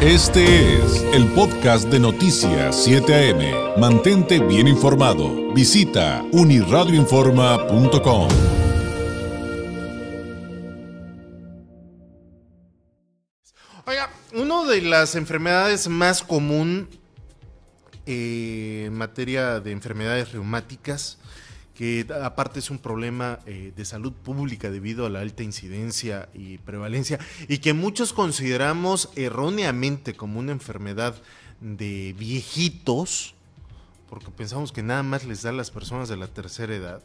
Este es el podcast de Noticias 7 AM. Mantente bien informado. Visita uniradioinforma.com. Oiga, una de las enfermedades más común eh, en materia de enfermedades reumáticas, que aparte es un problema eh, de salud pública debido a la alta incidencia y prevalencia, y que muchos consideramos erróneamente como una enfermedad de viejitos, porque pensamos que nada más les da a las personas de la tercera edad.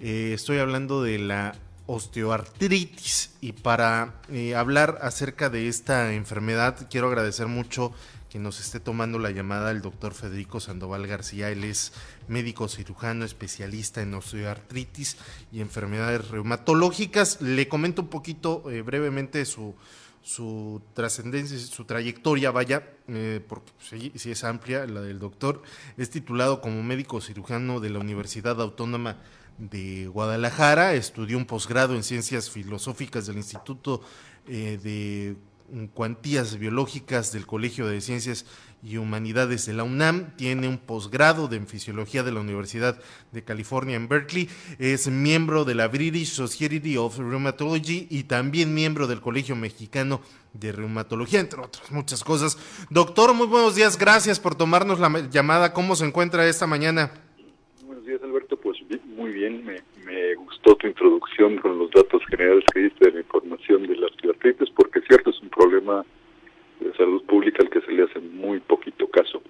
Eh, estoy hablando de la osteoartritis y para eh, hablar acerca de esta enfermedad quiero agradecer mucho que nos esté tomando la llamada el doctor Federico Sandoval García. Él es médico cirujano especialista en osteoartritis y enfermedades reumatológicas. Le comento un poquito eh, brevemente su, su trascendencia, su trayectoria, vaya, eh, porque sí, sí es amplia la del doctor. Es titulado como médico cirujano de la Universidad Autónoma de Guadalajara, estudió un posgrado en ciencias filosóficas del Instituto eh, de Cuantías Biológicas del Colegio de Ciencias y Humanidades de la UNAM, tiene un posgrado en Fisiología de la Universidad de California en Berkeley, es miembro de la British Society of Rheumatology y también miembro del Colegio Mexicano de Reumatología, entre otras muchas cosas. Doctor, muy buenos días, gracias por tomarnos la llamada. ¿Cómo se encuentra esta mañana? Buenos días, Alberto. Pues muy bien, me, me gustó tu introducción con los datos generales que diste de la información de la osteoartritis, porque es cierto, es un problema de salud pública al que se le hace muy poquito caso.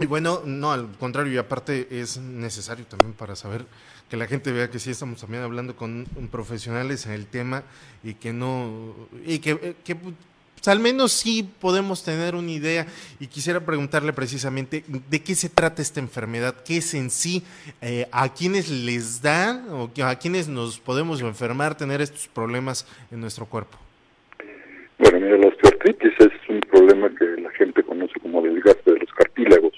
Y bueno, no, al contrario, y aparte es necesario también para saber que la gente vea que sí estamos también hablando con profesionales en el tema y que no, y que, que pues, al menos sí podemos tener una idea. Y quisiera preguntarle precisamente de qué se trata esta enfermedad, qué es en sí, eh, a quienes les da o a quienes nos podemos enfermar tener estos problemas en nuestro cuerpo. Bueno, mira, la osteoartritis es un problema que la gente conoce como desgaste de los cartílagos,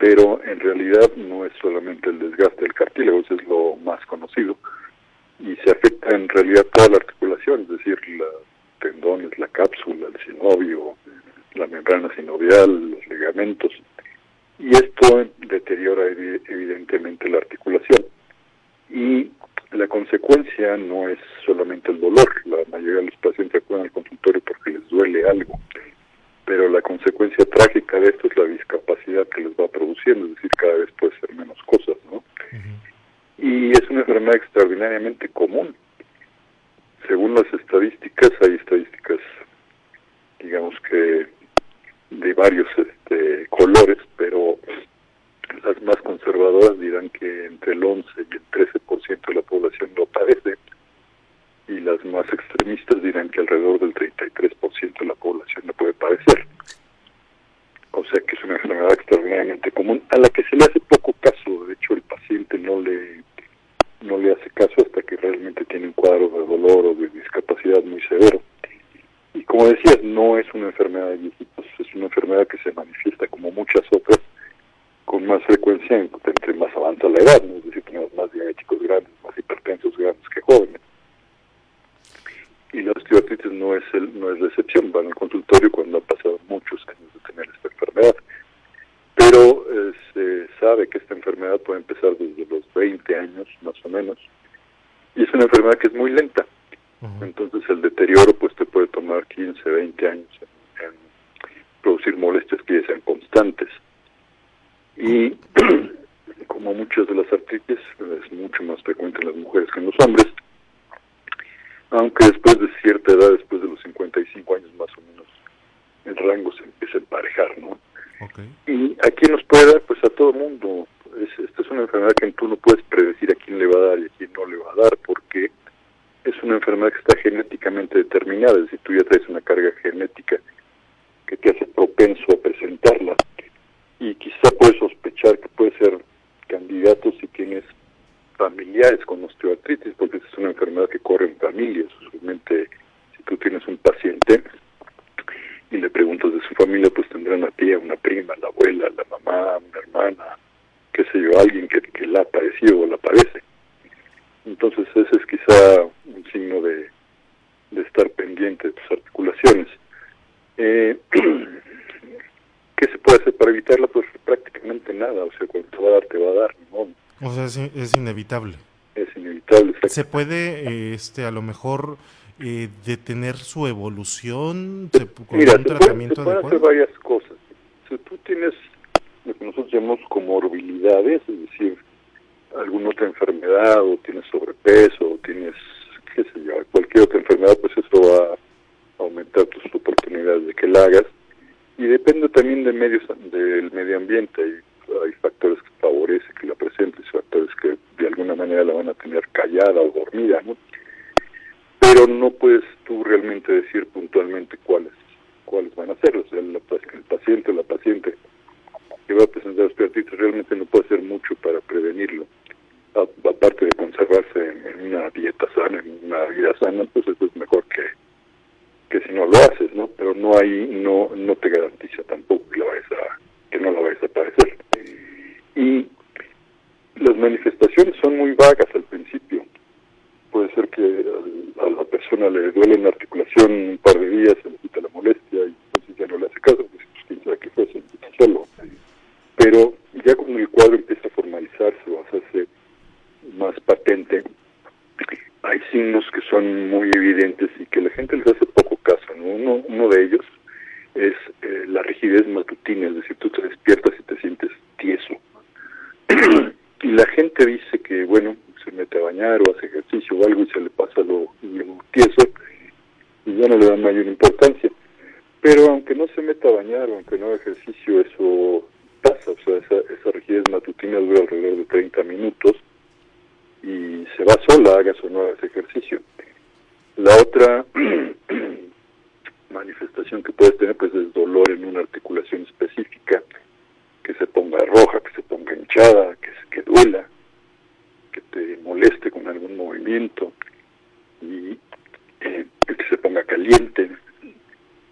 pero en realidad no es solamente el desgaste del cartílago, eso es lo más conocido, y se afecta en realidad toda la articulación, es decir, la tendones, la cápsula, el sinovio, la membrana sinovial, los ligamentos. Y esto deteriora evidentemente la articulación. Y la consecuencia no es solamente el dolor. La mayoría de los pacientes acuden al consultorio porque les duele algo. Pero la consecuencia trágica de esto es la discapacidad que les va produciendo, es decir, cada vez puede ser menos cosas, ¿no? Uh -huh. Y es una enfermedad extraordinariamente común según las estadísticas, hay estadísticas, digamos que de varios este, colores, pero las más conservadoras dirán que entre el 11 y el 13% de la población lo padece, y las más extremistas dirán que alrededor del 33% de la población lo puede padecer. O sea que es una enfermedad extraordinariamente común, a la que se le hace poco caso, de hecho el paciente no le no le hace caso hasta que realmente tiene un cuadro de dolor o de discapacidad muy severo. Y como decías, no es una enfermedad de viejitos, es una enfermedad que se manifiesta como muchas otras con más frecuencia entre más avanza la edad, ¿no? es decir, tenemos más diabéticos grandes, más hipertensos grandes que jóvenes. Y la osteoartritis no es el, no es la excepción, van al consultorio cuando han pasado muchos años de tener esta enfermedad pero eh, se sabe que esta enfermedad puede empezar desde los 20 años más o menos y es una enfermedad que es muy lenta uh -huh. entonces el deterioro pues te puede tomar 15, 20 años en, en producir molestias que ya sean constantes y como muchas de las artritis es mucho más frecuente en las mujeres que en los hombres aunque después de cierta edad, después de los 55 años más o menos, el rango se empieza a emparejar, ¿no? Okay. Y a quien nos puede dar, pues a todo mundo. Es, esta es una enfermedad que tú no puedes predecir a quién le va a dar y a quién no le va a dar, porque es una enfermedad que está genéticamente determinada, es decir, tú ya traes una carga genética alguien que, la ha padecido o la padece. Entonces ese es quizá un signo de, estar pendiente de tus articulaciones. Eh, ¿Qué se puede hacer para evitarla? Pues prácticamente nada, o sea, cuando te va a dar, te va a dar. ¿no? O sea, es, es inevitable. Es inevitable. ¿Se puede, este, a lo mejor, eh, detener su evolución? ¿Se, con Mira, se tratamiento puede, se pueden hacer varias cosas Llamamos comorbilidades, es decir, alguna otra enfermedad o tienes sobrepeso o tienes, qué sé yo, cualquier otra enfermedad, pues eso va a aumentar tus oportunidades de que la hagas. Y depende también de medios, del medio ambiente. Hay, hay factores que favorecen que la presentes, factores que de alguna manera la van a tener callada o dormida, ¿no? Pero no puedes tú realmente decir puntualmente cuáles cuáles van a ser. O sea, el, el paciente o la paciente que va a presentar osteoartritis realmente no puede hacer mucho para prevenirlo. aparte de conservarse en, una dieta sana, en una vida sana, pues eso es mejor que, que si no lo haces, ¿no? Pero no hay, no, no te garantiza tampoco que, la vayas a, que no la vayas a padecer. Y las manifestaciones son muy vagas al principio. Puede ser que a, la persona le duele una articulación un par de días, se le quita la molestia y entonces ya no le hace caso, pues quién sabe qué fue, se solo pero ya cuando el cuadro empieza a formalizarse o a hacerse más patente, hay signos que son muy evidentes y que la gente les hace poco caso. Uno, uno de ellos es eh, la rigidez matutina, es decir, tú te despiertas y te sientes tieso. y la gente dice que, bueno, se mete a bañar o hace ejercicio o algo y se le pasa lo, lo tieso y ya no le da mayor importancia. Pero aunque no se meta a bañar o aunque no haga ejercicio, eso pasa, o sea, esa, esa rigidez matutina dura alrededor de 30 minutos y se va sola, hagas o no hagas ejercicio. La otra manifestación que puedes tener pues es dolor en una articulación específica, que se ponga roja, que se ponga hinchada, que, que duela, que te moleste con algún movimiento y eh, que se ponga caliente,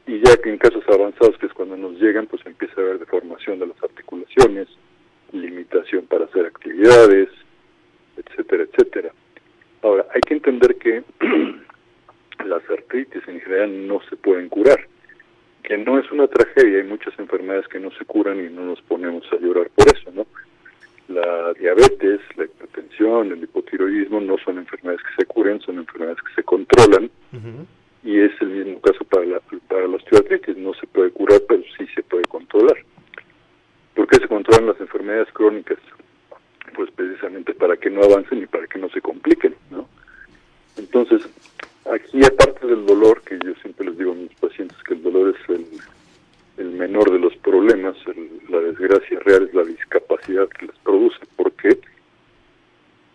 y ya que en casos avanzados, que es cuando nos llegan, pues empieza a haber deformación de las articulaciones, limitación para hacer actividades, etcétera, etcétera. Ahora, hay que entender que las artritis en general no se pueden curar, que no es una tragedia, hay muchas enfermedades que no se curan y no nos ponemos a llorar por eso, ¿no? La diabetes, la hipertensión, el hipotiroidismo no son enfermedades que se curen, son enfermedades que se controlan y es el mismo caso para la, para la osteoartritis, no se puede curar, pero sí se puede controlar. ¿Por qué se controlan las enfermedades crónicas? Pues precisamente para que no avancen y para que no se compliquen, ¿no? Entonces, aquí aparte del dolor, que yo siempre les digo a mis pacientes que el dolor es el, el menor de los problemas, la desgracia real es la discapacidad que les produce. ¿Por qué?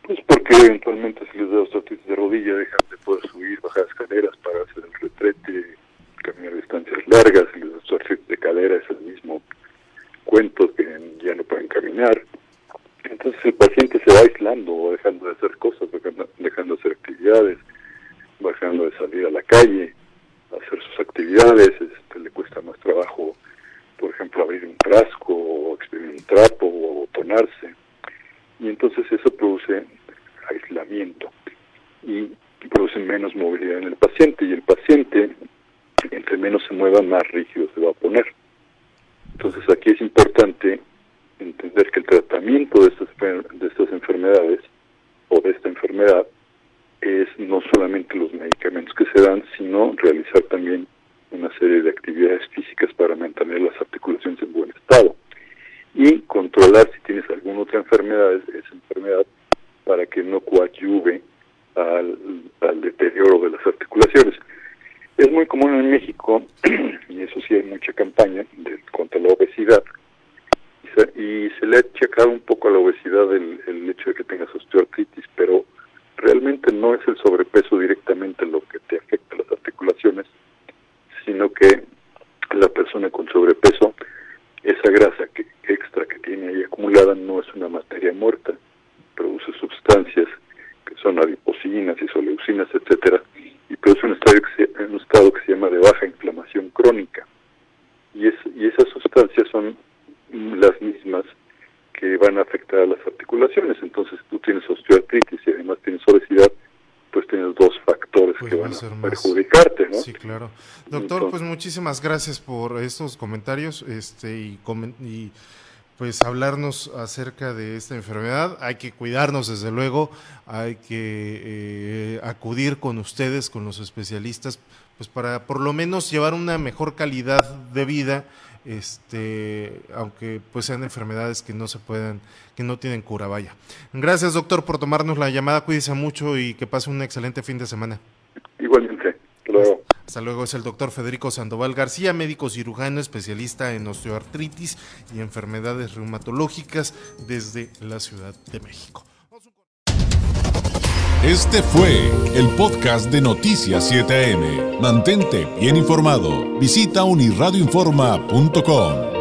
Pues porque eventualmente si les da osteoartritis de rodilla dejan de poder subir, bajar escaleras para hacer el retrete, caminar distancias largas, si les da osteoartritis de cadera es el mismo cuento que ya no pueden caminar. Entonces el paciente se va aislando o dejando de hacer cosas, dejando, dejando de hacer actividades, bajando de salir a la calle, hacer sus actividades, este, le cuesta más trabajo, abrir un frasco o exprimir un trapo o tonarse y entonces eso produce aislamiento y produce menos movilidad en el paciente y el paciente entre menos se mueva más rígido se va a poner. Entonces aquí es importante entender que el tratamiento de estas, de estas enfermedades o de esta enfermedad es no solamente los medicamentos que se dan, sino realizar también una serie de actividades físicas para mantener las articulaciones en buen estado y controlar si tienes alguna otra enfermedad, esa enfermedad, para que no coadyuve al, deterioro de las articulaciones. Es muy común en México, y eso sí hay mucha campaña contra la obesidad, y se, y se, le ha achacado un poco a la obesidad el, el hecho de que tengas osteoartritis, pero realmente no es el sobrepeso directamente lo que te afecta a las articulaciones, sino que la persona con sobrepeso esa grasa que, extra que tiene ahí acumulada no es una materia muerta, produce sustancias que son adiposinas, isoleucinas, etcétera, y produce un estado, que se, un estado que se llama de baja inflamación crónica. Y, es, y esas sustancias son las mismas que van a afectar a las articulaciones. Entonces tú tienes osteoartritis y además tienes obesidad, pues tienes dos factores pues que van a, perjudicarte, ¿no? Sí, claro. Doctor, pues muchísimas gracias por estos comentarios, este y, y pues hablarnos acerca de esta enfermedad. Hay que cuidarnos desde luego, hay que eh, acudir con ustedes, con los especialistas, pues para por lo menos llevar una mejor calidad de vida, este, aunque pues sean enfermedades que no se puedan, que no tienen cura, vaya. Gracias doctor por tomarnos la llamada, cuídese mucho y que pase un excelente fin de semana. Igualmente. Hasta luego, es el doctor Federico Sandoval García, médico cirujano, especialista en osteoartritis y enfermedades reumatológicas desde la Ciudad de México. Este fue el podcast de Noticias 7am. Mantente bien informado. Visita unirradioinforma.com.